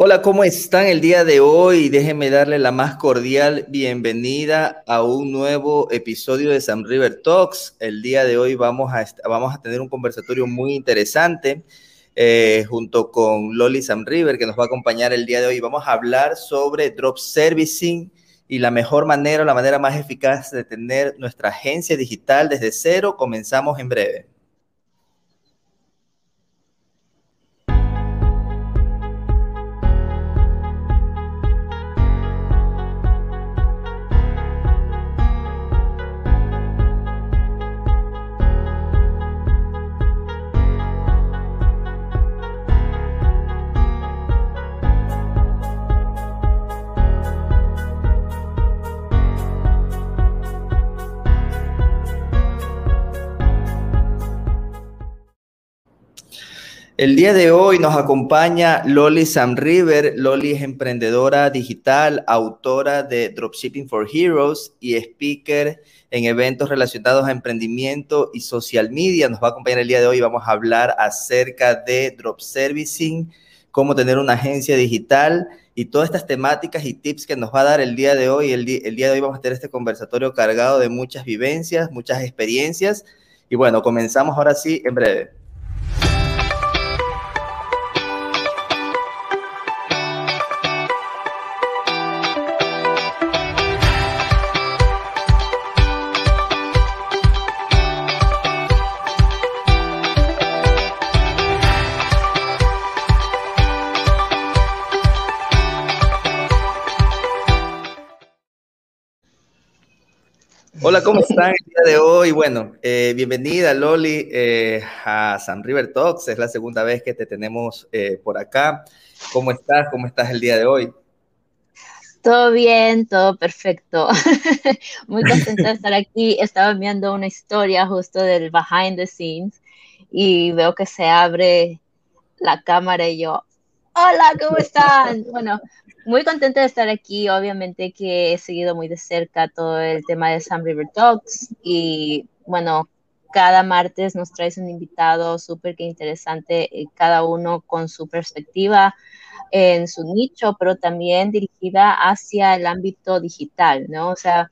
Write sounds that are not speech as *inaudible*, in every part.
Hola, ¿cómo están el día de hoy? Déjenme darle la más cordial bienvenida a un nuevo episodio de Sam River Talks. El día de hoy vamos a, vamos a tener un conversatorio muy interesante eh, junto con Loli Sam River, que nos va a acompañar el día de hoy. Vamos a hablar sobre drop servicing y la mejor manera, la manera más eficaz de tener nuestra agencia digital desde cero. Comenzamos en breve. El día de hoy nos acompaña Loli Sam River. Loli es emprendedora digital, autora de Dropshipping for Heroes y speaker en eventos relacionados a emprendimiento y social media. Nos va a acompañar el día de hoy. Vamos a hablar acerca de drop servicing, cómo tener una agencia digital y todas estas temáticas y tips que nos va a dar el día de hoy. El, el día de hoy vamos a tener este conversatorio cargado de muchas vivencias, muchas experiencias. Y bueno, comenzamos ahora sí en breve. ¿Cómo están el día de hoy? Bueno, eh, bienvenida Loli eh, a San River Talks. Es la segunda vez que te tenemos eh, por acá. ¿Cómo estás? ¿Cómo estás el día de hoy? Todo bien, todo perfecto. *laughs* Muy contenta de estar aquí. Estaba viendo una historia justo del behind the scenes y veo que se abre la cámara y yo, hola, ¿cómo están? *laughs* Bueno, muy contenta de estar aquí. Obviamente que he seguido muy de cerca todo el tema de Sam River Talks y bueno, cada martes nos traes un invitado súper interesante, eh, cada uno con su perspectiva en su nicho, pero también dirigida hacia el ámbito digital, ¿no? O sea,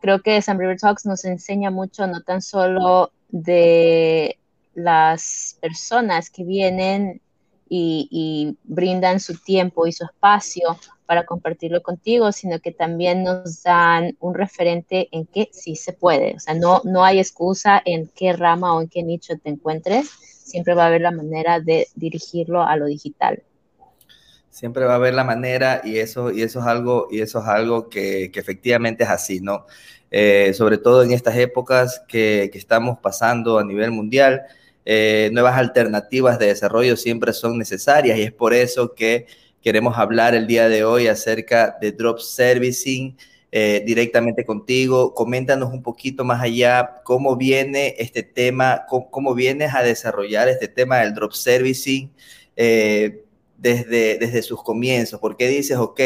creo que Sam River Talks nos enseña mucho, no tan solo de las personas que vienen y, brindan su tiempo y su espacio para compartirlo contigo, sino que también nos dan un referente en que sí se puede. O sea, no, no hay excusa en qué rama o en qué nicho te encuentres, siempre va a haber la manera de dirigirlo a lo digital. Siempre va a haber la manera y eso, y eso es algo, y eso es algo que, que efectivamente es así, ¿no? Eh, sobre todo en estas épocas que, que, estamos pasando a nivel mundial, eh, nuevas alternativas de desarrollo siempre son necesarias y es por eso que Queremos hablar el día de hoy acerca de drop servicing eh, directamente contigo. Coméntanos un poquito más allá cómo viene este tema, cómo, vienes a desarrollar este tema del drop servicing eh, desde, desde sus comienzos. ¿Por qué dices, ok,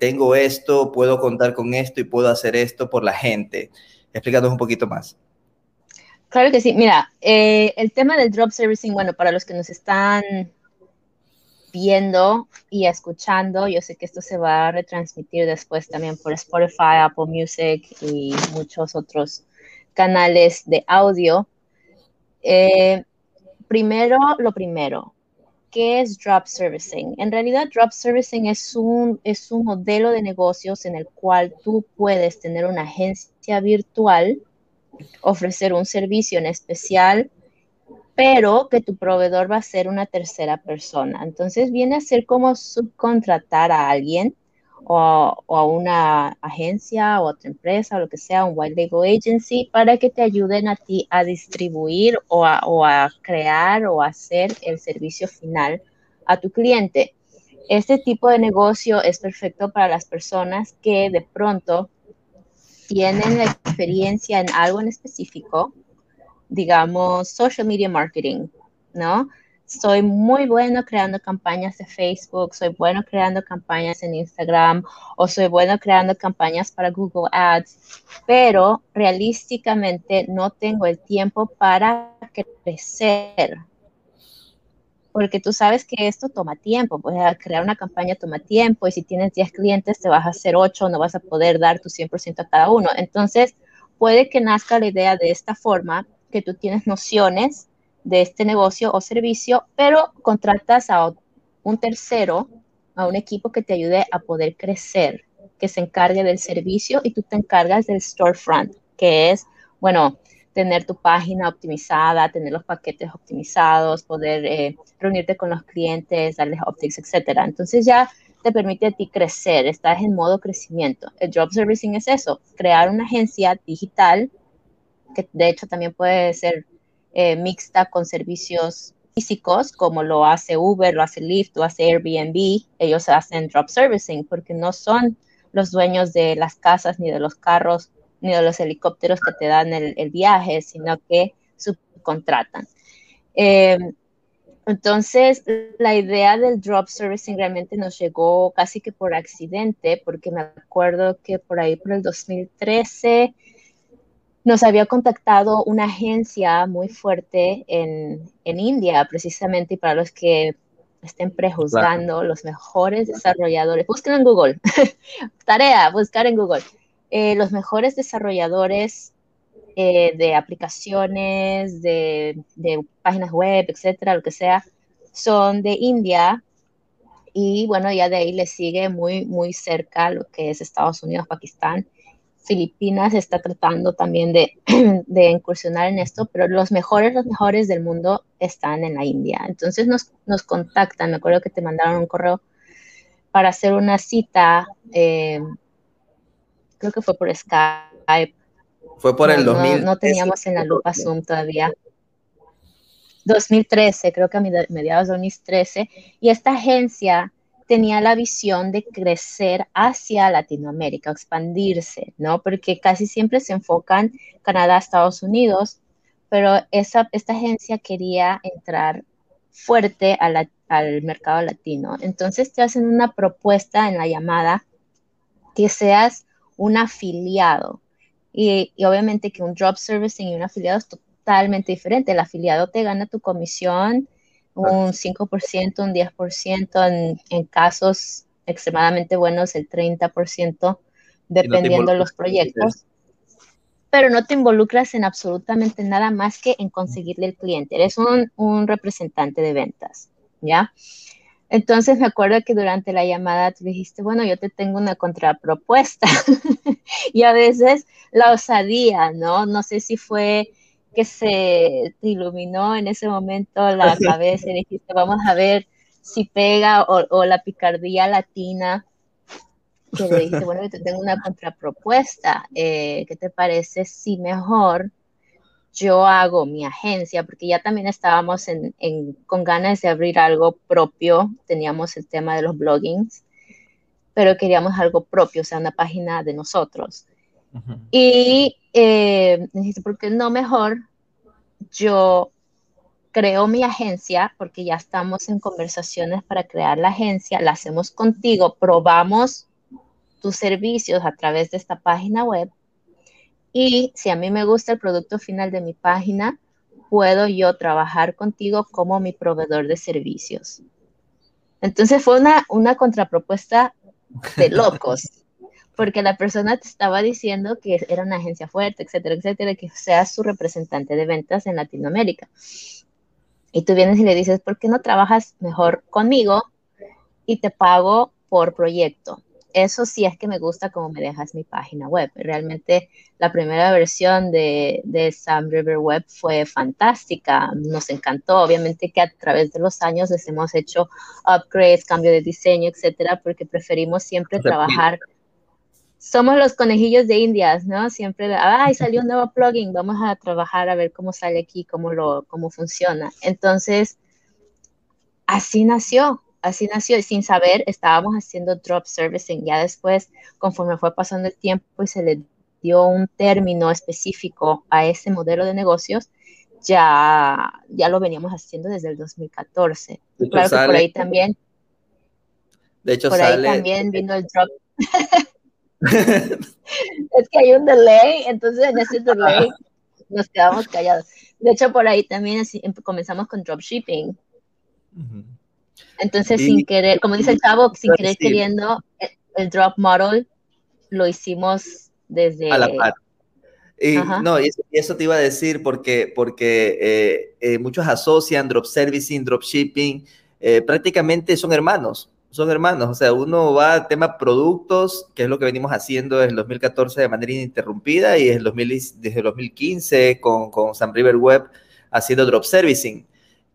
tengo esto, puedo contar con esto y puedo hacer esto por la gente? Explícanos un poquito más. Claro que sí. Mira, el tema del drop servicing, bueno, para los que nos están viendo y escuchando. Yo sé que esto se va a retransmitir después también por Spotify, Apple Music y muchos otros canales de audio. Eh, primero, lo primero, ¿qué es drop servicing? En realidad, drop servicing es un, es un modelo de negocios en el cual tú puedes tener una agencia virtual, ofrecer un servicio en especial pero que tu proveedor va a ser una tercera persona. Entonces viene a ser como subcontratar a alguien o, a una agencia o otra empresa o lo que sea, un white label agency, para que te ayuden a ti a distribuir o a, o a crear o hacer el servicio final a tu cliente. Este tipo de negocio es perfecto para las personas que de pronto tienen experiencia en algo en específico, digamos, social media marketing, ¿no? Soy muy bueno creando campañas de Facebook, soy bueno creando campañas en Instagram o soy bueno creando campañas para Google Ads, pero realísticamente no tengo el tiempo para crecer. Porque tú sabes que esto toma tiempo, pues crear una campaña toma tiempo y si tienes 10 clientes te vas a hacer 8, no vas a poder dar tu 100% a cada uno. Entonces, puede que nazca la idea de esta forma, que tú tienes nociones de este negocio o servicio, pero contratas a un tercero, a un equipo que te ayude a poder crecer, que se encargue del servicio y tú te encargas del storefront, que es, bueno, tener tu página optimizada, tener los paquetes optimizados, poder eh, reunirte con los clientes, darles optics, etcétera. Entonces ya te permite a ti crecer, estás en modo crecimiento. El job servicing es eso, crear una agencia digital, que de hecho también puede ser eh, mixta con servicios físicos, como lo hace Uber, lo hace Lyft, lo hace Airbnb, ellos hacen drop servicing porque no son los dueños de las casas ni de los carros ni de los helicópteros que te dan el, viaje, sino que subcontratan. Eh, entonces, la idea del drop servicing realmente nos llegó casi que por accidente, porque me acuerdo que por ahí, por el 2013, nos había contactado una agencia muy fuerte en, en India, precisamente, y para los que estén prejuzgando los mejores desarrolladores, busquen en Google, *laughs* tarea, buscar en Google, eh, los mejores desarrolladores eh, de aplicaciones, de, páginas web, etcétera, lo que sea, son de India. Y bueno, ya de ahí le sigue muy, muy cerca lo que es Estados Unidos, Pakistán. Filipinas está tratando también de, *clears throat* incursionar en esto, pero los mejores, los mejores del mundo están en la India. Entonces nos, nos contactan, me acuerdo que te mandaron un correo para hacer una cita, eh, creo que fue por Skype. Fue por el 2000. No, teníamos en la lupa Zoom todavía. 2013, creo que a mediados de 2013, y esta agencia tenía la visión de crecer hacia Latinoamérica, expandirse, ¿no? Porque casi siempre se enfocan Canadá, Estados Unidos, pero esa, esta agencia quería entrar fuerte al mercado latino. Entonces te hacen una propuesta en la llamada que seas un afiliado. Y, y obviamente que un drop servicing y un afiliado es totalmente diferente. El afiliado te gana tu comisión un 5%, un 10%, en, en casos extremadamente buenos el 30%, dependiendo de los proyectos. Pero no te involucras en absolutamente nada más que en conseguirle el cliente. Eres un, un representante de ventas, ¿ya? Entonces me acuerdo que durante la llamada tú dijiste, bueno, yo te tengo una contrapropuesta. *laughs* y a veces la osadía, ¿no? No sé si fue que se te iluminó en ese momento la *laughs* cabeza y dijiste, vamos a ver si pega o, la picardía latina, que le dijiste, bueno, yo te tengo una contrapropuesta, eh, ¿qué te parece si mejor yo hago mi agencia? Porque ya también estábamos en, con ganas de abrir algo propio, teníamos el tema de los bloggings, pero queríamos algo propio, o sea, una página de nosotros. Y eh, dijiste, ¿por qué no mejor yo creo mi agencia, porque ya estamos en conversaciones para crear la agencia, la hacemos contigo, probamos tus servicios a través de esta página web y si a mí me gusta el producto final de mi página, puedo yo trabajar contigo como mi proveedor de servicios. Entonces fue una, una contrapropuesta de *laughs* locos porque la persona te estaba diciendo que era una agencia fuerte, etcétera, etcétera, que seas su representante de ventas en Latinoamérica. Y tú vienes y le dices, ¿por qué no trabajas mejor conmigo y te pago por proyecto? Eso sí es que me gusta como me dejas mi página web. Realmente la primera versión de, de Sam River Web fue fantástica, nos encantó. Obviamente que a través de los años les hemos hecho upgrades, cambio de diseño, etcétera, porque preferimos siempre trabajar somos los conejillos de indias, ¿no? Siempre, ay, *laughs* salió un nuevo plugin, vamos a trabajar a ver cómo sale aquí, cómo lo, cómo funciona. Entonces, así nació, así nació, y sin saber, estábamos haciendo drop servicing. Ya después, conforme fue pasando el tiempo y se le dio un término específico a ese modelo de negocios, ya, ya lo veníamos haciendo desde el 2014. claro que por ahí también. De hecho, por ahí también vino el drop. *laughs* es que hay un delay, entonces en ese delay nos quedamos callados. De hecho, por ahí también em, comenzamos con dropshipping. Entonces, sin querer, como dice el chavo, sin querer queriendo, el, drop model lo hicimos desde... A la par. Y, no, y eso, te iba a decir porque, porque eh, eh, muchos asocian drop servicing, drop shipping, eh, prácticamente son hermanos, son hermanos. O sea, uno va al tema productos, que es lo que venimos haciendo desde el 2014 de manera ininterrumpida y desde el, 2015 con, con Sam River Web haciendo drop servicing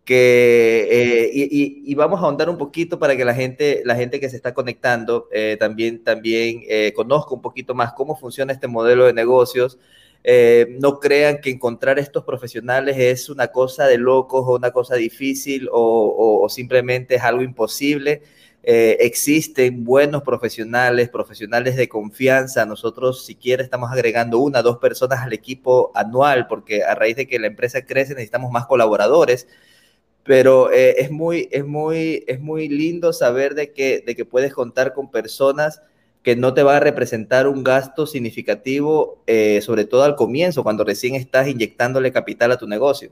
que eh, y, vamos a ahondar un poquito para que la gente, la gente que se está conectando eh, también, también eh, conozca un poquito más cómo funciona este modelo de negocios. no crean que encontrar estos profesionales es una cosa de locos o una cosa difícil o, simplemente es algo imposible. existen buenos profesionales, profesionales de confianza. Nosotros, si quiere, estamos agregando una, dos personas al equipo anual, porque a raíz de que la empresa crece necesitamos más colaboradores pero eh, es, muy, es, muy, es muy lindo saber de que, de que puedes contar con personas que no te va a representar un gasto significativo, eh, sobre todo al comienzo, cuando recién estás inyectándole capital a tu negocio.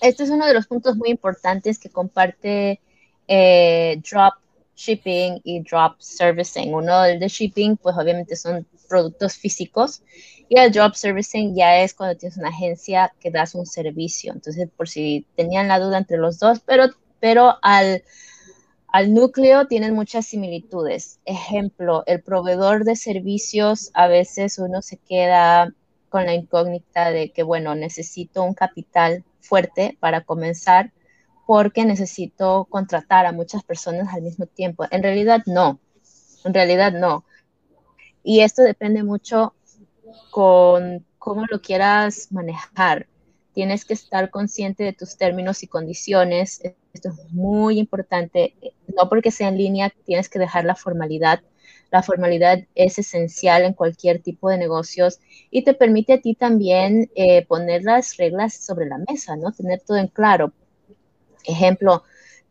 Este es uno de los puntos muy importantes que comparte eh, Drop Shipping y Drop Servicing. Uno, el de shipping, pues obviamente son productos físicos y el drop servicing ya es cuando tienes una agencia que das un servicio. Entonces, por si tenían la duda entre los dos, pero, pero al, al núcleo tienen muchas similitudes. Ejemplo, el proveedor de servicios, a veces uno se queda con la incógnita de que, bueno, necesito un capital fuerte para comenzar porque necesito contratar a muchas personas al mismo tiempo. En realidad no, en realidad no. Y esto depende mucho con cómo lo quieras manejar. Tienes que estar consciente de tus términos y condiciones. Esto es muy importante. No porque sea en línea tienes que dejar la formalidad. La formalidad es esencial en cualquier tipo de negocios y te permite a ti también eh, poner las reglas sobre la mesa, ¿no? Tener todo en claro. Ejemplo,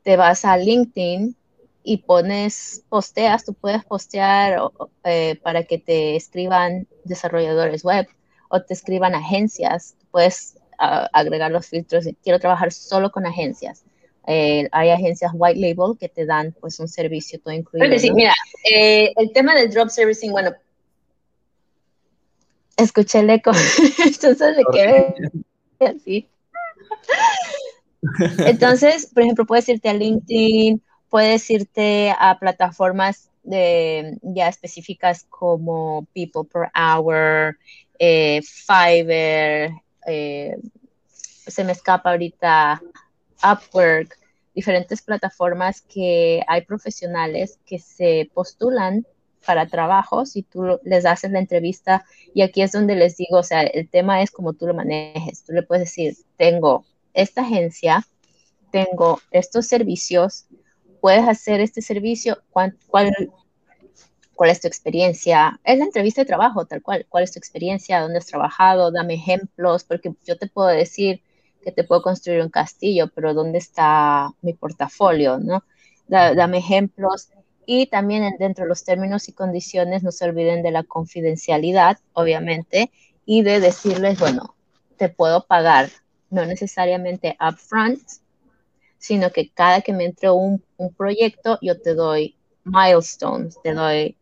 te vas a LinkedIn y pones, posteas, tú puedes postear eh, para que te escriban desarrolladores web o te escriban agencias, puedes agregar los filtros, quiero trabajar solo con agencias. Eh, hay agencias white label que te dan pues un servicio todo incluido. sí, mira, eh, el tema del drop servicing, bueno. Escuché el eco, *laughs* entonces me quedé así. Entonces, por ejemplo, puedes irte a LinkedIn puedes irte a plataformas ya específicas como People Per Hour, eh, Fiverr, eh, se me escapa ahorita Upwork, diferentes plataformas que hay profesionales que se postulan para trabajos y tú les haces la entrevista y aquí es donde les digo, o sea, el tema es como tú lo manejes. Tú le puedes decir, tengo esta agencia, tengo estos servicios, puedes hacer este servicio, ¿Cuál, cuál, cuál es tu experiencia. Es la entrevista de trabajo, tal cual. ¿Cuál es tu experiencia? ¿Dónde has trabajado? Dame ejemplos, porque yo te puedo decir que te puedo construir un castillo, pero ¿dónde está mi portafolio? ¿no? dame ejemplos. Y también dentro de los términos y condiciones, no se olviden de la confidencialidad, obviamente, y de decirles, bueno, te puedo pagar, no necesariamente upfront, sino que cada que me entre un, proyecto, yo te doy milestones, te doy,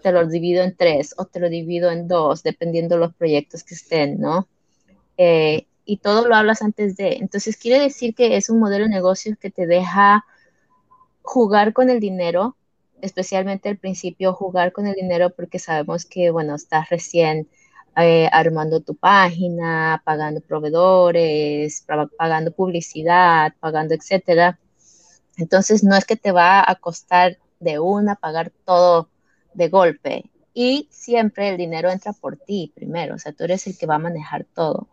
te lo divido en tres o te lo divido en dos, dependiendo de los proyectos que estén, ¿no? Eh, y todo lo hablas antes de. Entonces, quiere decir que es un modelo de negocio que te deja jugar con el dinero, especialmente al principio, jugar con el dinero porque sabemos que, bueno, estás recién eh, armando tu página, pagando proveedores, pagando publicidad, pagando etcétera. Entonces no es que te va a costar de una pagar todo de golpe. Y siempre el dinero entra por ti primero, o sea, tú eres el que va a manejar todo.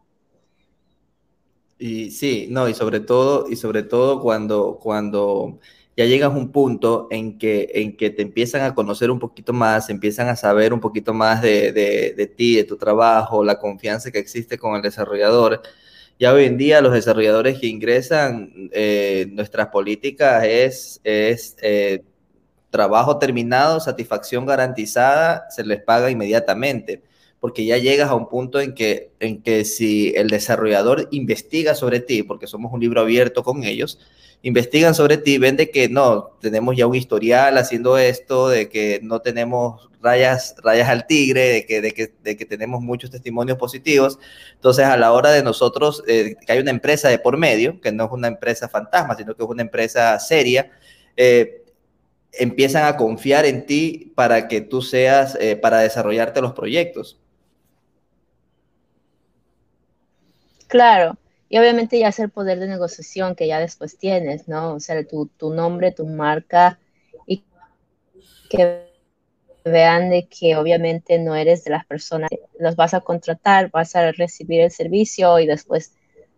Y sí, no, y sobre todo, y sobre todo cuando, cuando ya llegas a un punto en que, en que te empiezan a conocer un poquito más, empiezan a saber un poquito más de, de, ti, de tu trabajo, la confianza que existe con el desarrollador. Ya hoy en día los desarrolladores que ingresan, eh, nuestras políticas es, es eh, trabajo terminado, satisfacción garantizada, se les paga inmediatamente porque ya llegas a un punto en que, en que si el desarrollador investiga sobre ti, porque somos un libro abierto con ellos, investigan sobre ti, ven de que no, tenemos ya un historial haciendo esto, de que no tenemos rayas, rayas al tigre, de que, de, que, de que tenemos muchos testimonios positivos. Entonces, a la hora de nosotros, eh, que hay una empresa de por medio, que no es una empresa fantasma, sino que es una empresa seria, eh, empiezan a confiar en ti para que tú seas, eh, para desarrollarte los proyectos. Claro, y obviamente ya es el poder de negociación que ya después tienes, ¿no? O sea, tu, tu nombre, tu marca y que vean de que obviamente no eres de las personas, los vas a contratar, vas a recibir el servicio y después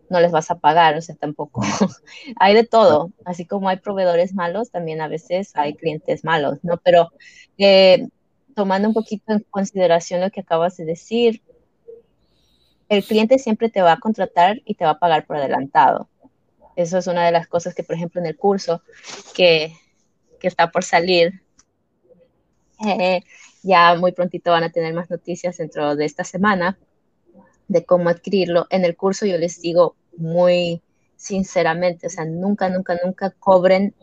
no les vas a pagar, o sea, tampoco. *laughs* hay de todo, así como hay proveedores malos, también a veces hay clientes malos, ¿no? Pero eh, tomando un poquito en consideración lo que acabas de decir, el cliente siempre te va a contratar y te va a pagar por adelantado. Eso es una de las cosas que, por ejemplo, en el curso que, que está por salir, *laughs* ya muy prontito van a tener más noticias dentro de esta semana de cómo adquirirlo. En el curso yo les digo muy sinceramente, o sea, nunca, nunca, nunca cobren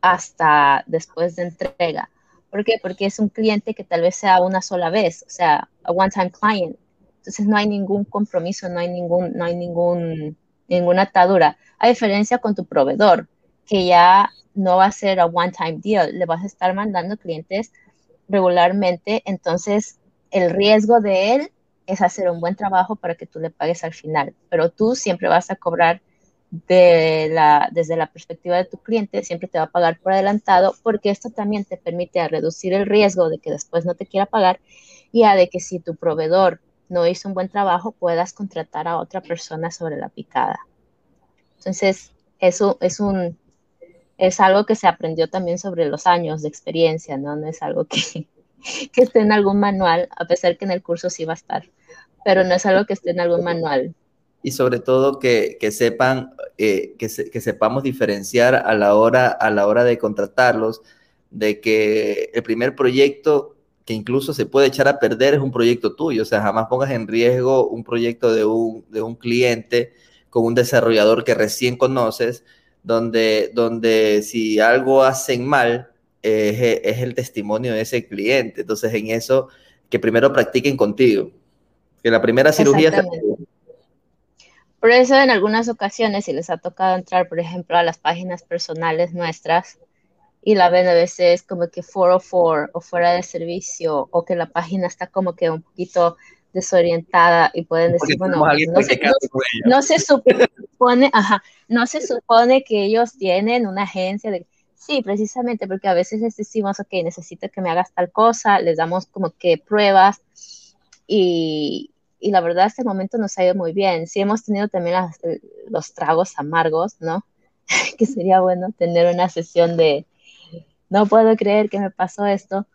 hasta después de entrega. ¿Por qué? Porque es un cliente que tal vez sea una sola vez, o sea, a one-time client. Entonces no hay ningún compromiso, no hay ningún, no hay ningún, ninguna atadura. A diferencia con tu proveedor, que ya no va a ser a one-time deal, le vas a estar mandando clientes regularmente, entonces el riesgo de él es hacer un buen trabajo para que tú le pagues al final, pero tú siempre vas a cobrar de la, desde la perspectiva de tu cliente, siempre te va a pagar por adelantado, porque esto también te permite reducir el riesgo de que después no te quiera pagar y a de que si tu proveedor no hizo un buen trabajo, puedas contratar a otra persona sobre la picada. Entonces, eso es un es algo que se aprendió también sobre los años de experiencia, ¿no? No es algo que, *laughs* que esté en algún manual, a pesar que en el curso sí va a estar, pero no es algo que esté en algún manual. Y sobre todo que, que sepan, eh, que, que, sepamos diferenciar a la, hora, a la hora de contratarlos, de que el primer proyecto que incluso se puede echar a perder es un proyecto tuyo, o sea, jamás pongas en riesgo un proyecto de un, de un cliente con un desarrollador que recién conoces, donde, donde si algo hacen mal, es, el testimonio de ese cliente. Entonces, en eso, que primero practiquen contigo. Que la primera cirugía... Por eso en algunas ocasiones, si les ha tocado entrar, por ejemplo, a las páginas personales nuestras y la ven a veces como que 404 o fuera de servicio o que la página está como que un poquito desorientada y pueden decir, bueno, no se, no se, supone, ajá, no se supone que ellos tienen una agencia de Sí, precisamente, porque a veces les decimos, ok, necesito que me hagas tal cosa, les damos como que pruebas y, y la verdad hasta el momento nos ha ido muy bien. Sí hemos tenido también los tragos amargos, ¿no? *laughs* que sería bueno tener una sesión de, no puedo creer que me pasó esto,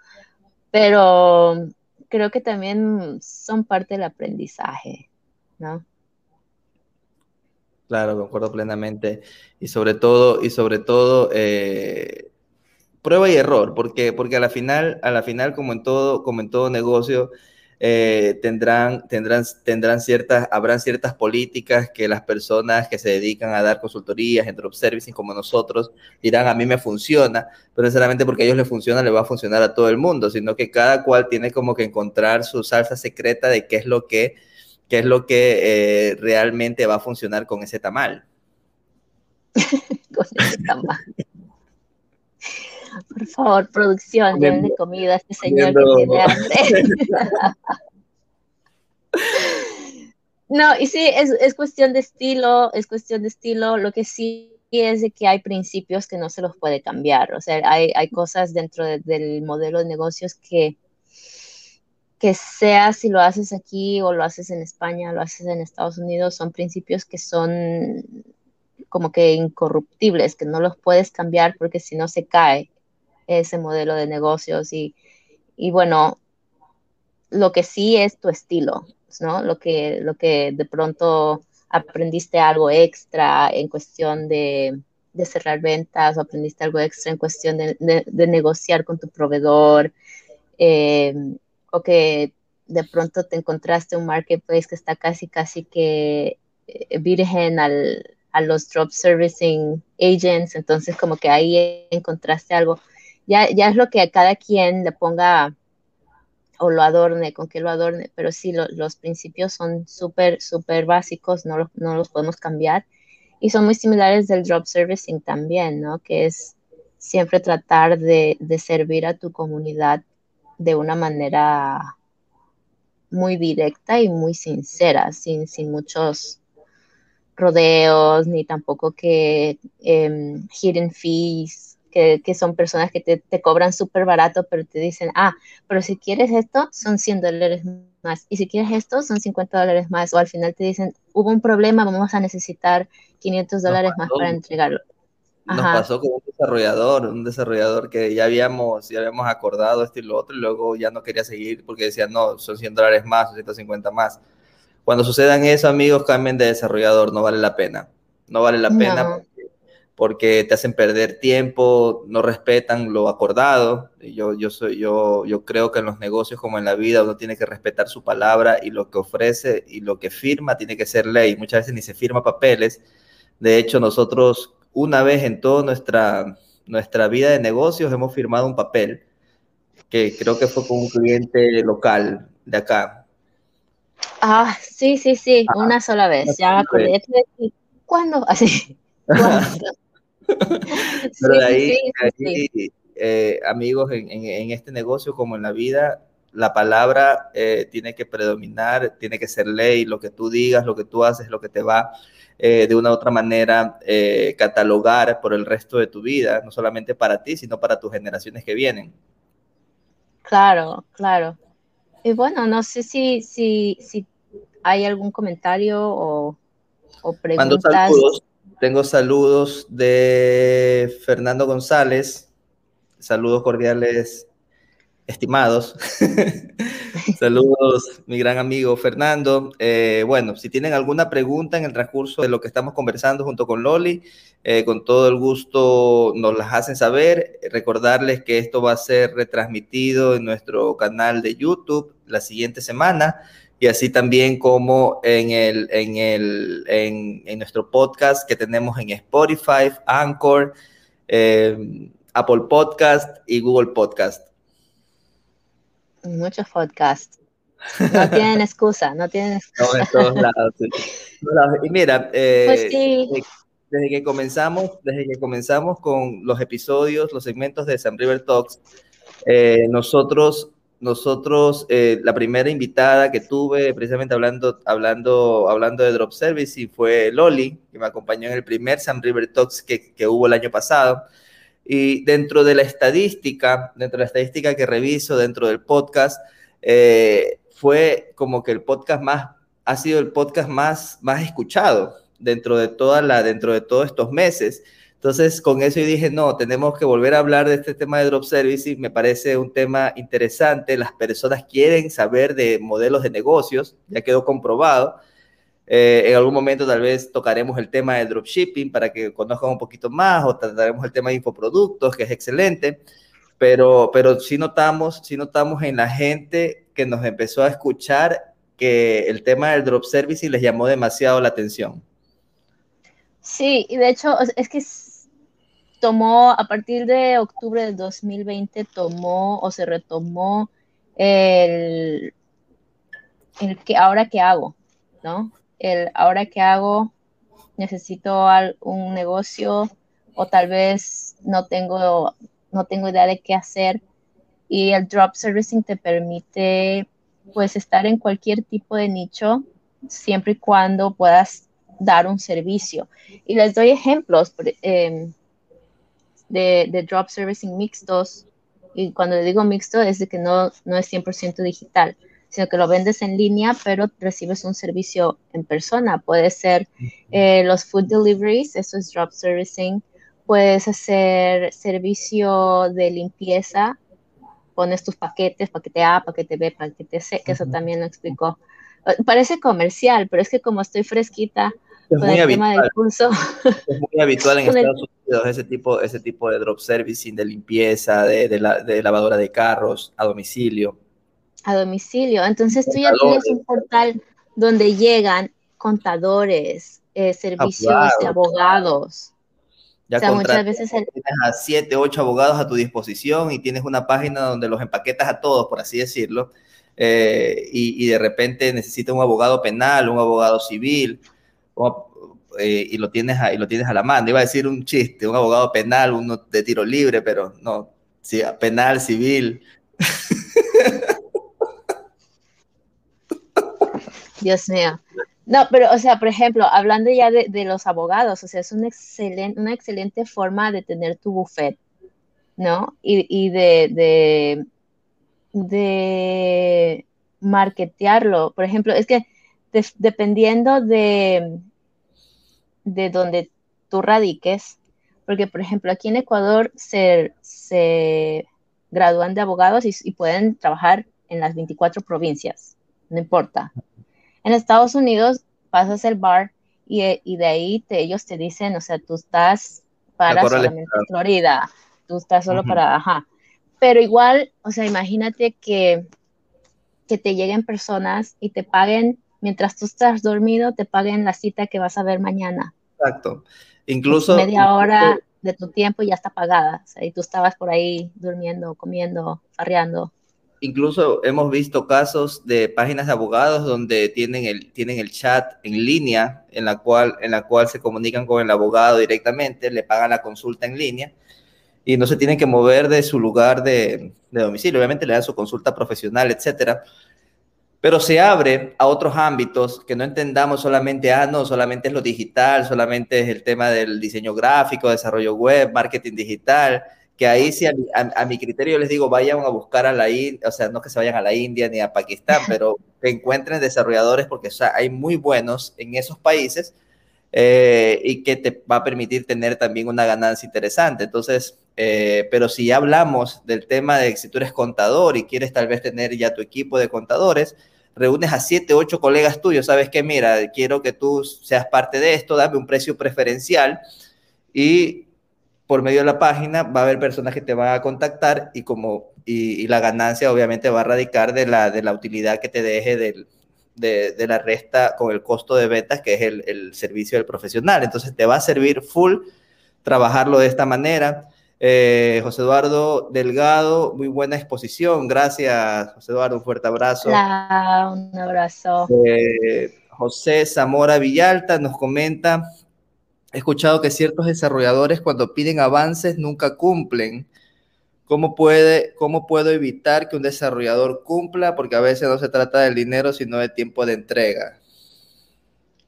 pero creo que también son parte del aprendizaje, ¿no? Claro, concuerdo plenamente. Y sobre todo, y sobre todo, eh, prueba y error, porque, porque a la final, a la final, como en todo, como en todo negocio, eh, tendrán, tendrán, tendrán ciertas, habrán ciertas políticas que las personas que se dedican a dar consultorías en drop servicing como nosotros dirán, a mí me funciona, pero necesariamente porque a ellos les funciona, le va a funcionar a todo el mundo, sino que cada cual tiene como que encontrar su salsa secreta de qué es lo que qué es lo que eh, realmente va a funcionar con ese tamal. *laughs* con ese tamal. Por favor, producción, denle comida a este señor que tiene hambre. *laughs* no, y sí, es, es, cuestión de estilo, es cuestión de estilo. Lo que sí es de que hay principios que no se los puede cambiar. O sea, hay, hay cosas dentro del modelo de negocios que que sea si lo haces aquí o lo haces en España, lo haces en Estados Unidos, son principios que son como que incorruptibles, que no los puedes cambiar porque si no se cae ese modelo de negocios y, y bueno, lo que sí es tu estilo, ¿no? Lo que, lo que de pronto aprendiste algo extra en cuestión de, de cerrar ventas o aprendiste algo extra en cuestión de, de, negociar con tu proveedor. Eh, o que de pronto te encontraste un marketplace que está casi, casi que eh, virgen al, a los drop servicing agents, entonces como que ahí encontraste algo. Ya, ya es lo que a cada quien le ponga o lo adorne, con que lo adorne, pero sí, los principios son súper, súper básicos, no, no los podemos cambiar y son muy similares del drop servicing también, ¿no? Que es siempre tratar de, de servir a tu comunidad de una manera muy directa y muy sincera, sin, sin muchos rodeos, ni tampoco que em, hidden fees, que, son personas que te, cobran súper barato, pero te dicen, ah, pero si quieres esto, son 100 dólares más, y si quieres esto, son 50 dólares más, o al final te dicen, hubo un problema, vamos a necesitar 500 dólares más para entregarlo. Nos pasó con un desarrollador, un desarrollador que ya habíamos, ya habíamos acordado esto y lo otro, y luego ya no quería seguir porque decía, no, son 100 dólares más, son 150 más. Cuando sucedan eso, amigos, cambien de desarrollador, no vale la pena. No vale la pena porque te hacen perder tiempo, no respetan lo acordado. Yo, yo, soy, yo, yo creo que en los negocios como en la vida uno tiene que respetar su palabra y lo que ofrece y lo que firma tiene que ser ley. Muchas veces ni se firma papeles. De hecho, nosotros una vez en toda nuestra, nuestra vida de negocios hemos firmado un papel que creo que fue con un cliente local de acá. Ah, sí, sí, sí, una sola vez. Ya me acordé. ¿Cuándo? *laughs* Así. *laughs* Pero de ahí, eh, amigos, en, este negocio como en la vida, la palabra eh, tiene que predominar, tiene que ser ley, lo que tú digas, lo que tú haces, lo que te va eh, de una u otra manera catalogar por el resto de tu vida, no solamente para ti, sino para tus generaciones que vienen. Claro, claro. Y bueno, no sé si, si, si hay algún comentario o, o preguntas. saludos tengo saludos de Fernando González. Saludos cordiales, estimados. *laughs* saludos, mi gran amigo Fernando. Eh, bueno, si tienen alguna pregunta en el transcurso de lo que estamos conversando junto con Loli, eh, con todo el gusto nos las hacen saber. Recordarles que esto va a ser retransmitido en nuestro canal de YouTube la siguiente semana y así también como en, el, en, el, en, nuestro podcast que tenemos en Spotify, Anchor, eh, Apple Podcast y Google Podcast. Muchos podcasts. No tienen excusa, no tienen *laughs* excusa. en todos lados. Y mira, eh, pues desde, que comenzamos, desde que comenzamos con los episodios, los segmentos de San River Talks, eh, nosotros nosotros, eh, la primera invitada que tuve, precisamente hablando, hablando, hablando de Drop Service, y fue Loli, que me acompañó en el primer Sam River Talks que, que, hubo el año pasado. Y dentro de la estadística, dentro de la estadística que reviso dentro del podcast, eh, fue como que el podcast más, ha sido el podcast más, más escuchado dentro de toda la, dentro de todos estos meses. Entonces, con eso yo dije, no, tenemos que volver a hablar de este tema de drop servicing. Me parece un tema interesante. Las personas quieren saber de modelos de negocios, ya quedó comprobado. Eh, en algún momento tal vez tocaremos el tema de dropshipping para que conozcan un poquito más o trataremos el tema de infoproductos, que es excelente. Pero, pero sí, notamos, sí notamos en la gente que nos empezó a escuchar que el tema del drop servicing les llamó demasiado la atención. Sí, y de hecho es que tomó, a partir de octubre del 2020, tomó o se retomó el, el que ahora qué hago, ¿no? El ahora qué hago, necesito un negocio o tal vez no tengo, no tengo idea de qué hacer y el drop servicing te permite pues estar en cualquier tipo de nicho siempre y cuando puedas dar un servicio. Y les doy ejemplos. Eh, de, drop servicing mixtos, y cuando digo mixto es de que no, no es 100% digital, sino que lo vendes en línea, pero recibes un servicio en persona. Puede ser eh, los food deliveries, eso es drop servicing. Puedes hacer servicio de limpieza, pones tus paquetes, paquete A, paquete B, paquete C, que eso también lo explicó. Parece comercial, pero es que como estoy fresquita, es muy habitual. *laughs* Es muy habitual en Estados Unidos ese tipo, ese tipo de drop servicing, de limpieza, de, de, lavadora de carros a domicilio. A domicilio. Entonces tú ya tienes un portal donde llegan contadores, eh, servicios de abogados. Ya o sea, muchas veces tienes a siete, ocho abogados a tu disposición y tienes una página donde los empaquetas a todos, por así decirlo, eh, y, de repente necesitas un abogado penal, un abogado civil, eh, y, lo tienes a, y lo tienes a la mano. Iba a decir un chiste, un abogado penal, uno de tiro libre, pero no, sí, penal, civil. *laughs* Dios mío. No, pero, o sea, por ejemplo, hablando ya de, los abogados, o sea, es una excelente, una excelente forma de tener tu buffet, ¿no? Y, de, de, de marketearlo. Por ejemplo, es que dependiendo de, de donde tú radiques, porque, por ejemplo, aquí en Ecuador se, se gradúan de abogados y, y pueden trabajar en las 24 provincias, no importa. En Estados Unidos pasas el bar y, de ahí te, ellos te dicen, o sea, tú estás para solamente Florida, tú estás solo para, ajá. Pero igual, o sea, imagínate que, que te lleguen personas y te paguen, mientras tú estás dormido, te paguen la cita que vas a ver mañana. Exacto. Incluso... Media hora de tu tiempo ya está pagada. O sea, y tú estabas por ahí durmiendo, comiendo, farreando incluso hemos visto casos de páginas de abogados donde tienen el, tienen el chat en línea en la, cual, en la cual se comunican con el abogado directamente, le pagan la consulta en línea y no se tienen que mover de su lugar de, domicilio. Obviamente le dan su consulta profesional, etcétera. Pero se abre a otros ámbitos que no entendamos solamente, ah, no, solamente es lo digital, solamente es el tema del diseño gráfico, desarrollo web, marketing digital, que ahí sí a, mi criterio les digo, vayan a buscar a la India, o sea, no que se vayan a la India ni a Pakistán, *laughs* pero que encuentren desarrolladores porque hay muy buenos en esos países eh, y que te va a permitir tener también una ganancia interesante. Entonces, eh, pero si ya hablamos del tema de si tú eres contador y quieres tal vez tener ya tu equipo de contadores, reúnes a siete, ocho colegas tuyos, sabes que mira, quiero que tú seas parte de esto, dame un precio preferencial y por medio de la página va a haber personas que te van a contactar y como y, la ganancia obviamente va a radicar de la, de la utilidad que te deje del, de, la resta con el costo de ventas, que es el, el, servicio del profesional. Entonces te va a servir full trabajarlo de esta manera. Eh, José Eduardo Delgado, muy buena exposición. Gracias, José Eduardo, un fuerte abrazo. un abrazo. Eh, José Zamora Villalta nos comenta, He escuchado que ciertos desarrolladores cuando piden avances nunca cumplen. ¿Cómo, puede, ¿Cómo puedo evitar que un desarrollador cumpla? Porque a veces no se trata del dinero, sino de tiempo de entrega.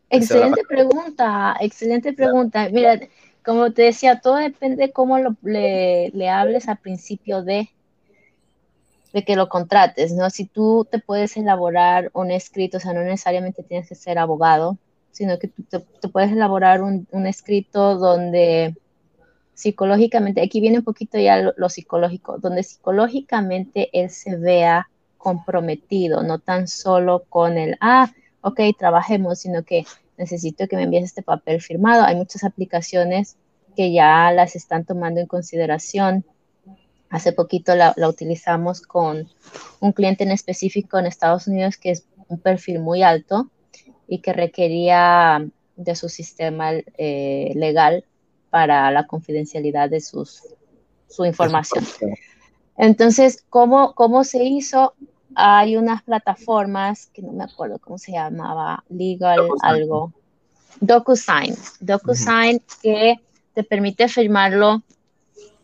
Excelente pregunta, excelente pregunta. Mira, como te decía, todo depende de cómo le, le, hables al principio de, de que lo contrates, ¿no? Si tú te puedes elaborar un escrito, o sea, no necesariamente tienes que ser abogado, sino que tú te, puedes elaborar un, escrito donde psicológicamente, aquí viene un poquito ya lo, psicológico, donde psicológicamente él se vea comprometido, no tan solo con el, ah, ok, trabajemos, sino que necesito que me envíes este papel firmado. Hay muchas aplicaciones que ya las están tomando en consideración. Hace poquito la, la, utilizamos con un cliente en específico en Estados Unidos que es un perfil muy alto y que requería de su sistema eh, legal para la confidencialidad de sus, su información. Entonces, ¿cómo, ¿cómo se hizo? Hay unas plataformas que no me acuerdo cómo se llamaba, Legal algo, DocuSign, DocuSign que te permite firmarlo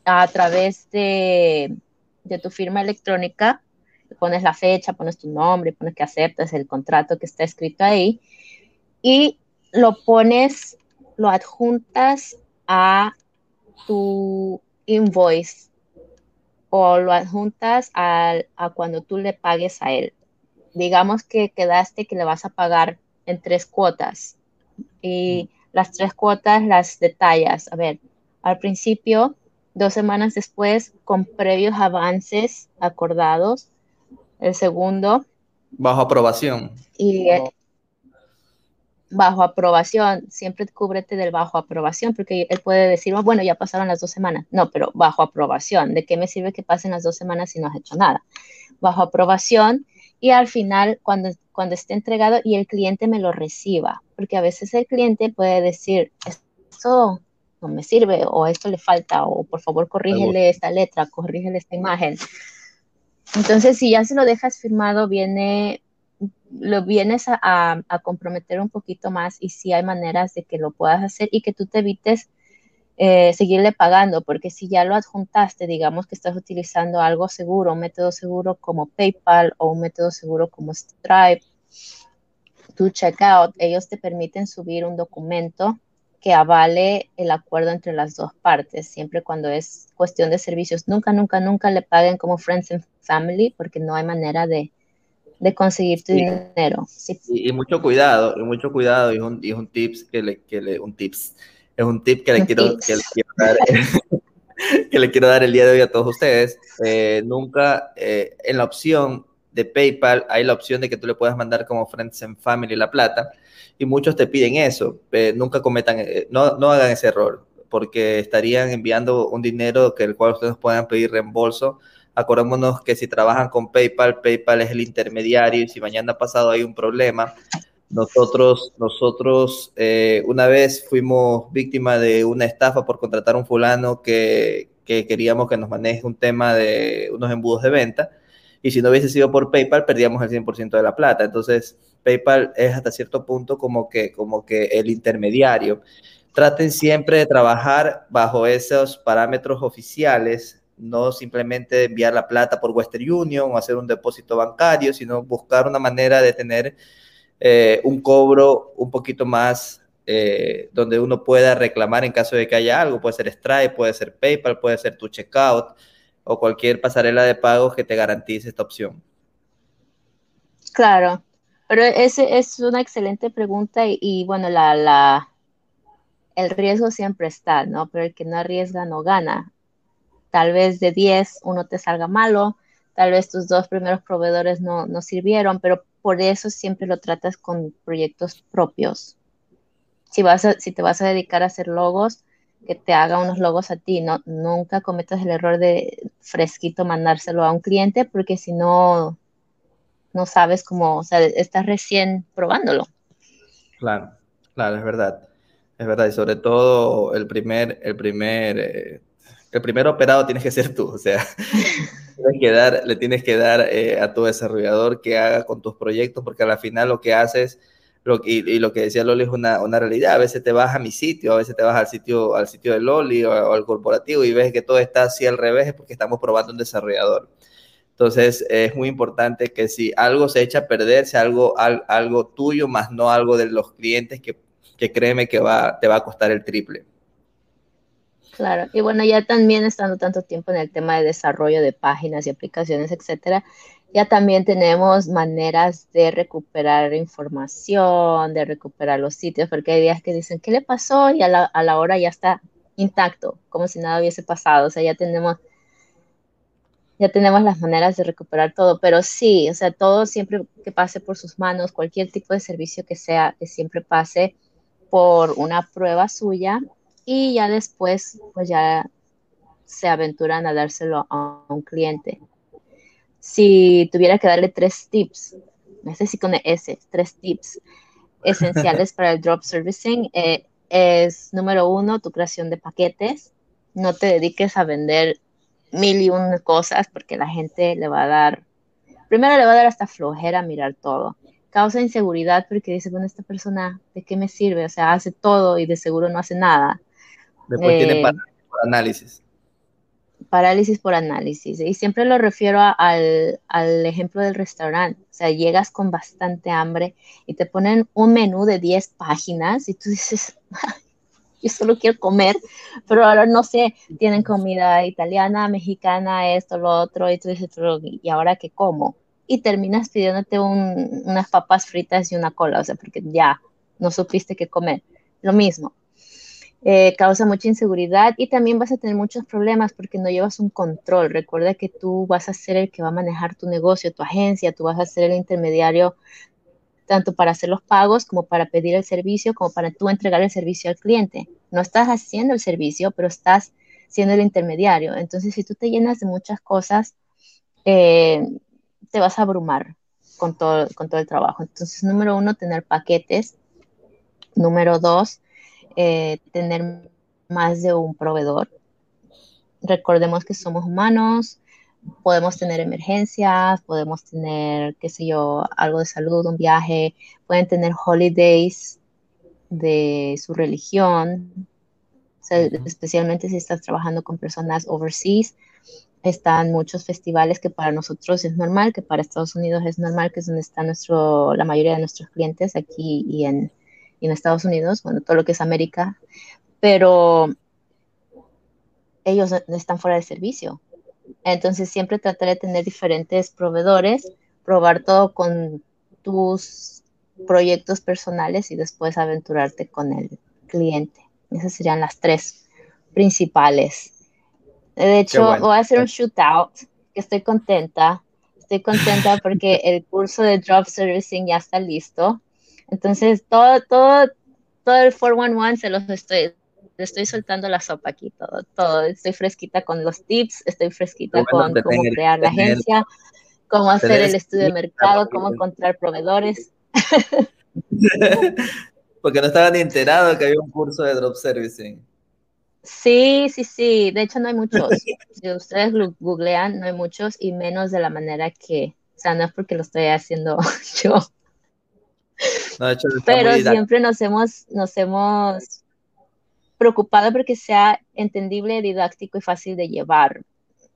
a través de, de tu firma electrónica. Pones la fecha, pones tu nombre, pones que aceptas el contrato que está escrito ahí y lo pones, lo adjuntas a tu invoice o lo adjuntas a, a cuando tú le pagues a él. Digamos que quedaste que le vas a pagar en tres cuotas y las tres cuotas las detallas. A ver, al principio, dos semanas después, con previos avances acordados, el segundo. Bajo aprobación. Y bajo aprobación, siempre cúbrete del bajo aprobación, porque él puede decir, oh, bueno, ya pasaron las dos semanas. No, pero bajo aprobación. ¿De qué me sirve que pasen las dos semanas si no has hecho nada? Bajo aprobación. y al final cuando, cuando esté entregado y el cliente me lo reciba, porque a veces el cliente puede decir, esto no me sirve o esto le falta o por favor corrígele esta letra, corrígele esta imagen. Entonces, si ya se lo dejas firmado, viene, lo vienes a, a, comprometer un poquito más y si hay maneras de que lo puedas hacer y que tú te evites eh, seguirle pagando, porque si ya lo adjuntaste, digamos que estás utilizando algo seguro, un método seguro como PayPal o un método seguro como Stripe, tu checkout, ellos te permiten subir un documento que avale el acuerdo entre las dos partes, siempre cuando es cuestión de servicios. Nunca, nunca, nunca le paguen como Friends and Family porque no hay manera de, de conseguir tu dinero. Sí. Y, mucho cuidado, y mucho cuidado, y un, y un tips que le, que le, un tips, es un tip que le, quiero, que le quiero, dar, *laughs* que le quiero dar el día de hoy a todos ustedes. Eh, nunca eh, en la opción de PayPal hay la opción de que tú le puedas mandar como Friends and Family la plata y muchos te piden eso. Eh, nunca cometan, no, no hagan ese error porque estarían enviando un dinero que el cual ustedes puedan pedir reembolso. Acordémonos que si trabajan con PayPal, PayPal es el intermediario y si mañana pasado hay un problema, nosotros, nosotros eh, una vez fuimos víctima de una estafa por contratar a un fulano que, que, queríamos que nos maneje un tema de unos embudos de venta. Y si no hubiese sido por PayPal, perdíamos el 100% de la plata. Entonces, PayPal es hasta cierto punto como que, como que el intermediario. Traten siempre de trabajar bajo esos parámetros oficiales, no simplemente enviar la plata por Western Union o hacer un depósito bancario, sino buscar una manera de tener eh, un cobro un poquito más eh, donde uno pueda reclamar en caso de que haya algo. Puede ser Stripe, puede ser PayPal, puede ser tu checkout o cualquier pasarela de pago que te garantice esta opción. Claro, pero ese es una excelente pregunta y, bueno, la, la, el riesgo siempre está, ¿no? Pero el que no arriesga no gana. Tal vez de 10 uno te salga malo, tal vez tus dos primeros proveedores no, no sirvieron, pero por eso siempre lo tratas con proyectos propios. Si, vas si te vas a dedicar a hacer logos, que te haga unos logos a ti, no, nunca cometas el error de fresquito mandárselo a un cliente, porque si no, no sabes cómo, o sea, estás recién probándolo. Claro, claro, es verdad. Es verdad, y sobre todo el primer, el primer, eh, el primer operado tienes que ser tú, o sea, *laughs* que dar, le tienes que dar eh, a tu desarrollador que haga con tus proyectos, porque al final lo que haces, lo, y, y, lo que decía Loli es una, una, realidad, a veces te vas a mi sitio, a veces te vas al sitio, al sitio de Loli o, al corporativo y ves que todo está así al revés, porque estamos probando un desarrollador. Entonces, es muy importante que si algo se echa a perder, sea algo, algo tuyo, más no algo de los clientes que, que créeme que va, te va a costar el triple. Claro, y bueno, ya también estando tanto tiempo en el tema de desarrollo de páginas y aplicaciones, etcétera, ya también tenemos maneras de recuperar información, de recuperar los sitios, porque hay días que dicen, ¿qué le pasó? Y a la, a la hora ya está intacto, como si nada hubiese pasado, o sea, ya tenemos ya tenemos las maneras de recuperar todo, pero sí, o sea, todo siempre que pase por sus manos, cualquier tipo de servicio que sea, que siempre pase por una prueba suya y ya después pues ya se aventuran a dárselo a un cliente. Si tuviera que darle tres tips, no sé si con S, tres tips *laughs* esenciales para el drop servicing, eh, es número uno, tu creación de paquetes. No te dediques a vender mil y un cosas porque la gente le va a dar, primero le va a dar hasta flojera mirar todo. Causa inseguridad porque dice, bueno, esta persona, ¿de qué me sirve? O sea, hace todo y de seguro no hace nada. Después tiene parálisis por análisis. Parálisis por análisis. Y siempre lo refiero al, al, ejemplo del restaurante. O sea, llegas con bastante hambre y te ponen un menú de 10 páginas y tú dices, yo solo quiero comer, pero ahora no sé, tienen comida italiana, mexicana, esto, lo otro, y tú dices, ¿y ahora qué como? Y terminas pidiéndote un, unas papas fritas y una cola, o sea, porque ya no supiste qué comer. Lo mismo, eh, causa mucha inseguridad y también vas a tener muchos problemas porque no llevas un control. Recuerda que tú vas a ser el que va a manejar tu negocio, tu agencia, tú vas a ser el intermediario tanto para hacer los pagos como para pedir el servicio, como para tú entregar el servicio al cliente. No estás haciendo el servicio, pero estás siendo el intermediario. Entonces, si tú te llenas de muchas cosas, eh, te vas a abrumar con todo, con todo el trabajo. Entonces, número uno, tener paquetes. Número dos, eh, tener más de un proveedor. Recordemos que somos humanos, podemos tener emergencias, podemos tener, qué sé yo, algo de salud, un viaje, pueden tener holidays de su religión, especialmente si estás trabajando con personas overseas. Están muchos festivales que para nosotros es normal, que para Estados Unidos es normal, que es donde está nuestro, la mayoría de nuestros clientes aquí y en, y en Estados Unidos, bueno, todo lo que es América, pero ellos están fuera de servicio. Entonces siempre tratar de tener diferentes proveedores, probar todo con tus proyectos personales y después aventurarte con el cliente. Esas serían las tres principales. De hecho, voy a hacer un shootout, que estoy contenta. Estoy contenta porque el curso de drop servicing ya está listo. Entonces, todo, todo, todo el 411 se los estoy, estoy soltando la sopa aquí, todo, todo. Estoy fresquita con los tips, estoy fresquita con cómo crear la agencia, cómo hacer el estudio de mercado, cómo encontrar proveedores. *laughs* Porque no estaba ni enterado que había un curso de drop servicing. Sí, sí, sí. De hecho, no hay muchos. *laughs* si ustedes googlean, no hay muchos y menos de la manera que, o sea, no es porque lo estoy haciendo *laughs* yo. Pero siempre nos hemos, nos hemos preocupado porque sea entendible, didáctico y fácil de llevar.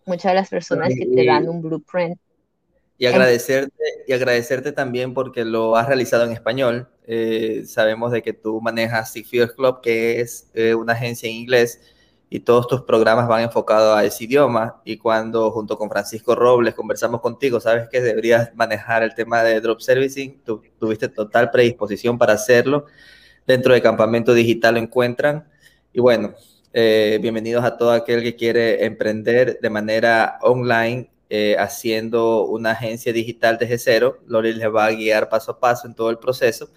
Muchas de las personas que te dan un blueprint y agradecerte, y agradecerte también porque lo has realizado en español. Eh, sabemos de que tú manejas Six Figures Club, que es eh, una agencia en inglés, y todos tus programas van enfocados a ese idioma. Y cuando junto con Francisco Robles conversamos contigo, sabes que deberías manejar el tema de drop servicing, tuviste total predisposición para hacerlo. Dentro de Campamento Digital lo encuentran. Y bueno, eh, bienvenidos a todo aquel que quiere emprender de manera online eh, haciendo una agencia digital desde cero. Lori les va a guiar paso a paso en todo el proceso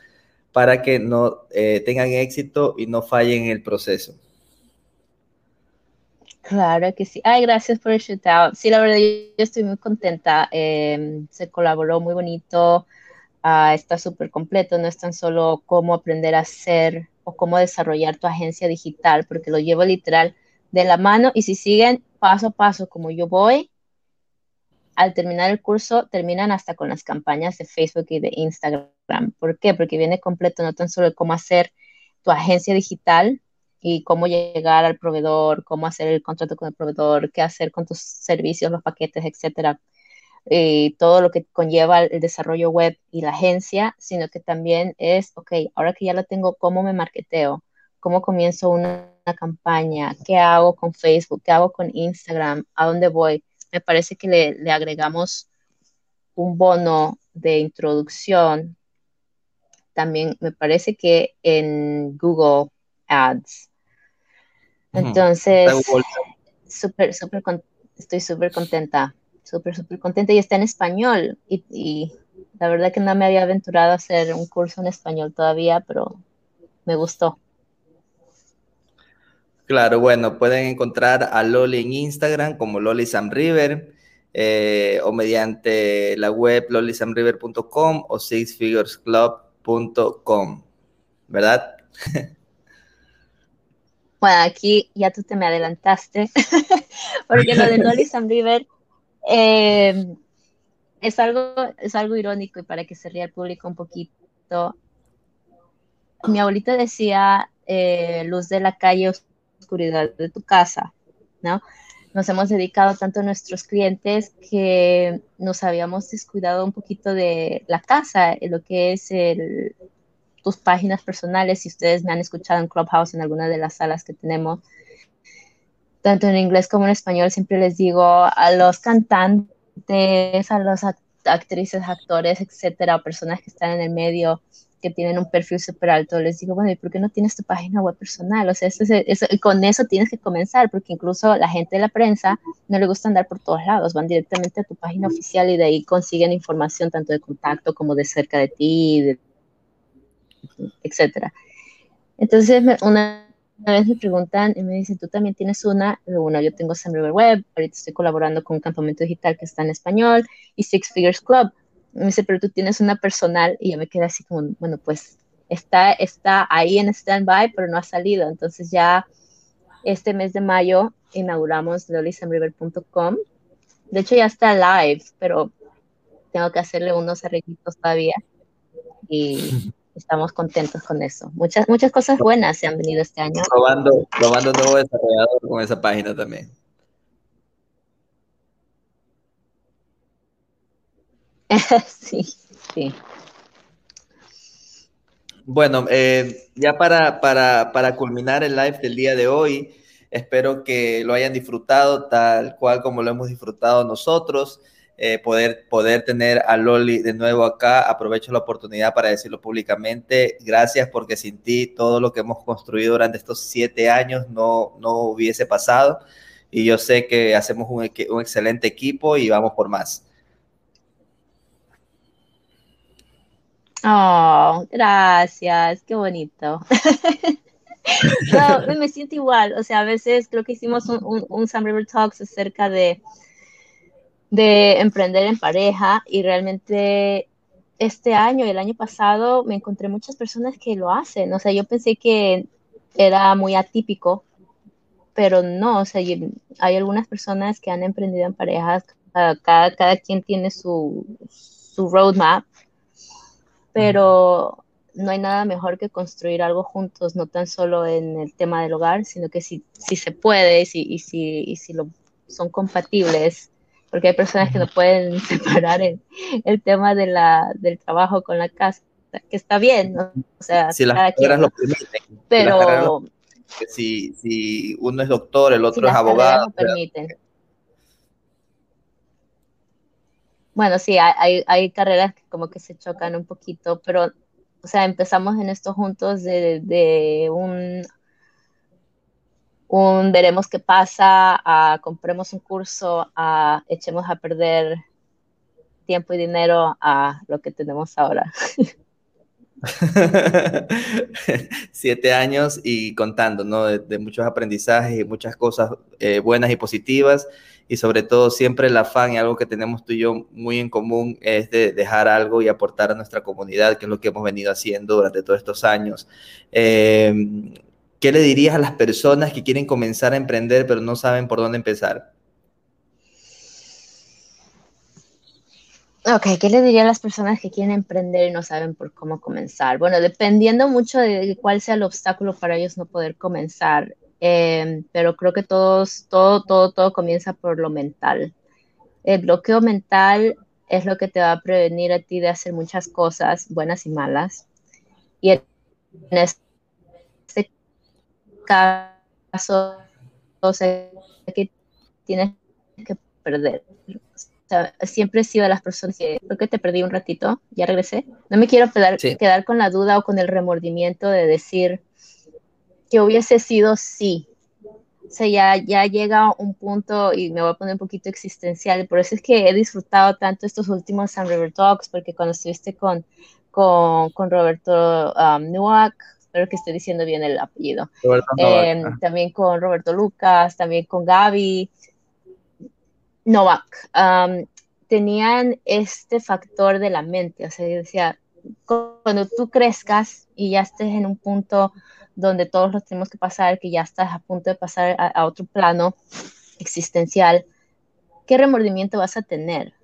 para que no eh, tengan éxito y no fallen en el proceso. Claro que sí. Ay, gracias por el shootout. Sí, la verdad, yo, estoy muy contenta. Em, se colaboró muy bonito. Ah, está súper completo. No es tan solo cómo aprender a hacer o cómo desarrollar tu agencia digital, porque lo llevo literal de la mano. Y si siguen paso a paso como yo voy, al terminar el curso terminan hasta con las campañas de Facebook y de Instagram. ¿Por qué? Porque viene completo no tan solo cómo hacer tu agencia digital y cómo llegar al proveedor, cómo hacer el contrato con el proveedor, qué hacer con tus servicios, los paquetes, etcétera. Y todo lo que conlleva el desarrollo web y la agencia, sino que también es, ok, ahora que ya lo tengo, ¿cómo me marketeo? ¿Cómo comienzo una campaña? ¿Qué hago con Facebook? ¿Qué hago con Instagram? ¿A dónde voy? me parece que le, agregamos un bono de introducción. También me parece que en Google Ads. Entonces, súper, súper, estoy súper contenta, súper, súper contenta y está en español. Y, y, la verdad que no me había aventurado a hacer un curso en español todavía, pero me gustó. Claro, bueno, pueden encontrar a Loli en Instagram como Loli Sam River eh, o mediante la web lolisamriver.com o sixfiguresclub.com, ¿verdad? *laughs* Bueno, aquí ya tú te me adelantaste, *laughs* porque lo de *laughs* Loli Sam River eh, es, algo, es algo irónico y para que se ría el público un poquito. Mi abuelita decía, eh, luz de la calle, oscuridad de tu casa, ¿no? Nos hemos dedicado tanto a nuestros clientes que nos habíamos descuidado un poquito de la casa, lo que es tus páginas personales. Si ustedes me han escuchado en Clubhouse, en alguna de las salas que tenemos, tanto en inglés como en español, siempre les digo a los cantantes, a los actrices, actores, etcétera, personas que están en el medio, que tienen un perfil súper alto, les digo, bueno, ¿y por qué no tienes tu página web personal? O sea, eso, eso, con eso tienes que comenzar, porque incluso la gente de la prensa no le gusta andar por todos lados, van directamente a tu página oficial y de ahí consiguen información tanto de contacto como de cerca de ti, de, etcétera. Entonces, una, vez me preguntan y me dicen, ¿tú también tienes una? bueno, yo tengo Sam Web, ahorita estoy colaborando con un campamento digital que está en español y Six Figures Club Me dice, pero tú tienes una personal y yo me quedé así como, bueno, pues está, está ahí en stand-by, pero no ha salido. Entonces ya este mes de mayo inauguramos lolisamriver.com. De hecho ya está live, pero tengo que hacerle unos arreglitos todavía y *laughs* estamos contentos con eso. Muchas, muchas cosas buenas se han venido este año. Probando, probando nuevo desarrollador con esa página también. *laughs* sí, sí. Bueno, eh, ya para, para, para, culminar el live del día de hoy, espero que lo hayan disfrutado tal cual como lo hemos disfrutado nosotros. Eh, poder, poder tener a Loli de nuevo acá. Aprovecho la oportunidad para decirlo públicamente. Gracias porque sin ti todo lo que hemos construido durante estos siete años no, no hubiese pasado. Y yo sé que hacemos un, un excelente equipo y vamos por más. Oh, gracias, qué bonito. *laughs* me siento igual, o sea, a veces creo que hicimos un, un, un Sam River Talks acerca de, de emprender en pareja y realmente este año y el año pasado me encontré muchas personas que lo hacen, o sea, yo pensé que era muy atípico, pero no, o sea, hay algunas personas que han emprendido en parejas, cada, cada quien tiene su, su roadmap pero no hay nada mejor que construir algo juntos, no tan solo en el tema del hogar, sino que si, si se puede y si, y si, y si lo, son compatibles, porque hay personas que no pueden *laughs* separar el, el tema de la, del trabajo con la casa, que está bien, ¿no? o sea, si las carreras lo permiten. Pero... Si, si, uno es doctor, el otro es abogado. Lo permiten. bueno, sí, hay, hay, carreras que como que se chocan un poquito, pero, o sea, empezamos en esto juntos de, un, un veremos qué pasa, a compremos un curso, a echemos a perder tiempo y dinero a lo que tenemos ahora. *laughs* Siete años y contando, ¿no? De, muchos aprendizajes y muchas cosas eh, buenas y positivas y sobre todo siempre el afán y algo que tenemos tú y yo muy en común es de dejar algo y aportar a nuestra comunidad, que es lo que hemos venido haciendo durante todos estos años. Em, ¿Qué le dirías a las personas que quieren comenzar a emprender pero no saben por dónde empezar? Ok, ¿qué le diría a las personas que quieren emprender y no saben por cómo comenzar? Bueno, dependiendo mucho de cuál sea el obstáculo para ellos no poder comenzar, Em, pero creo que todos, todo, todo, todo comienza por lo mental. El bloqueo mental es lo que te va a prevenir a ti de hacer muchas cosas, buenas y malas. Y en este caso, o sea, que tienes que perder. siempre he sido de las personas que creo que te perdí un ratito, ya regresé. No me quiero quedar, quedar con la duda o con el remordimiento de decir, que hubiese sido sí. O sea, ya, ya llega un punto, y me voy a poner un poquito existencial, por eso es que he disfrutado tanto estos últimos San River Talks, porque cuando estuviste con, con, con Roberto um, Newak, espero que esté diciendo bien el apellido, eh, también con Roberto Lucas, también con Gaby Novak, um, tenían este factor de la mente, o sea, decía, cuando tú crezcas y ya estés en un punto donde todos los tenemos que pasar, que ya estás a punto de pasar a, otro plano existencial, ¿qué remordimiento vas a tener?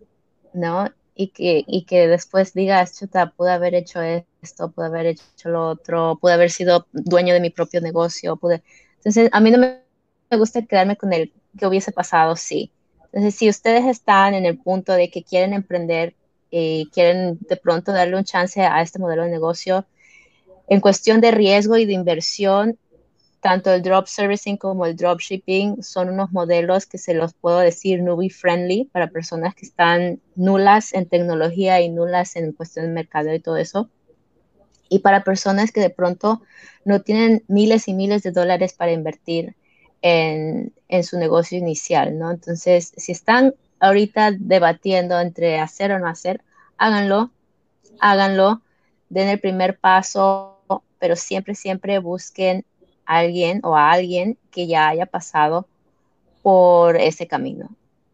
¿No? Y que, y que después digas, chuta, pude haber hecho esto, pude haber hecho lo otro, pude haber sido dueño de mi propio negocio, pude... Entonces, a mí no me gusta quedarme con el que hubiese pasado, sí. Entonces, si ustedes están en el punto de que quieren emprender y quieren de pronto darle un chance a este modelo de negocio, en cuestión de riesgo y de inversión, tanto el drop servicing como el drop shipping son unos modelos que se los puedo decir newbie friendly para personas que están nulas en tecnología y nulas en cuestión de mercado y todo eso. Y para personas que de pronto no tienen miles y miles de dólares para invertir en, en su negocio inicial, ¿no? Entonces, si están ahorita debatiendo entre hacer o no hacer, háganlo, háganlo, den el primer paso, pero siempre, siempre busquen alguien o a alguien que ya haya pasado por ese camino.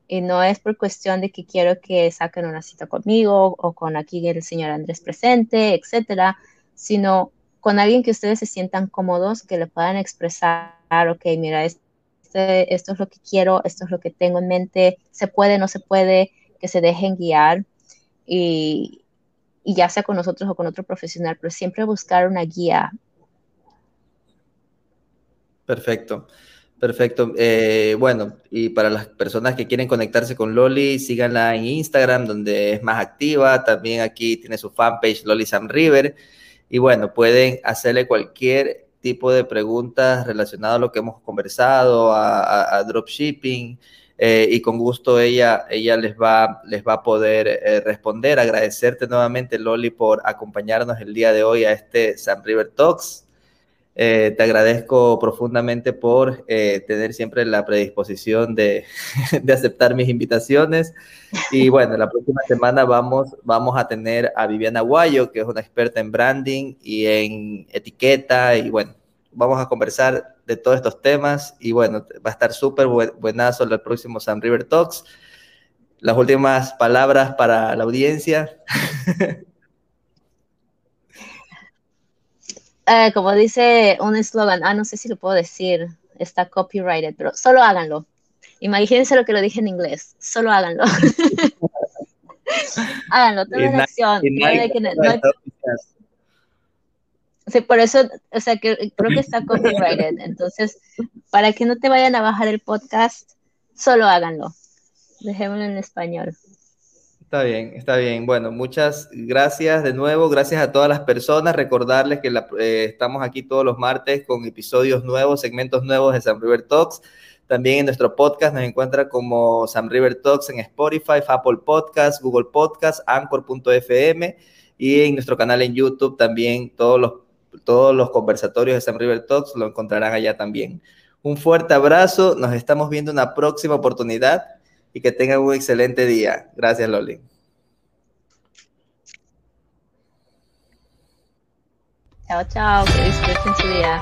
Y no es por cuestión de que quiero que saquen una cita conmigo o con aquí el señor Andrés presente, etcétera, sino con alguien que ustedes se sientan cómodos, que le puedan expresar, ok, mira, este, esto es lo que quiero, esto es lo que tengo en mente, se puede, no se puede, que se dejen guiar y, y ya sea con nosotros o con otro profesional, pero siempre buscar una guía. Perfecto. Perfecto. Eh, bueno, y para las personas que quieren conectarse con Loli, síganla en Instagram, donde es más activa. También aquí tiene su fanpage Loli Sam River. Y bueno, pueden hacerle cualquier tipo de preguntas relacionadas a lo que hemos conversado, a, dropshipping, eh, y con gusto ella, ella les, va, les va a poder eh, responder. Agradecerte nuevamente, Loli, por acompañarnos el día de hoy a este Sam River Talks. Eh, te agradezco profundamente por eh, tener siempre la predisposición de, *laughs* de, aceptar mis invitaciones. Y bueno, la próxima semana vamos, vamos a tener a Viviana Guayo, que es una experta en branding y en etiqueta. Y bueno, vamos a conversar de todos estos temas. Y bueno, va a estar súper buenazo el próximo Sam River Talks. Las últimas palabras para la audiencia. *laughs* Eh, como dice un eslogan, ah, no sé si lo puedo decir, está copyrighted, pero solo háganlo. Imagínense lo que lo dije en inglés, solo háganlo. *laughs* háganlo, la acción. Sí, por eso, o sea, que creo que está copyrighted. Entonces, para que no te vayan a bajar el podcast, solo háganlo. Dejémoslo en español. Está bien, está bien. Bueno, muchas gracias de nuevo. Gracias a todas las personas. Recordarles que eh, estamos aquí todos los martes con episodios nuevos, segmentos nuevos de Sam River Talks. También en nuestro podcast nos encuentra como Sam River Talks en Spotify, Apple Podcasts, Google Podcasts, Anchor.fm y en nuestro canal en YouTube también todos los, todos los conversatorios de Sam River Talks lo encontrarán allá también. Un fuerte abrazo. Nos estamos viendo en una próxima oportunidad y que tengan un excelente día. Gracias, Loli. Chao, chao, que disfruten su día.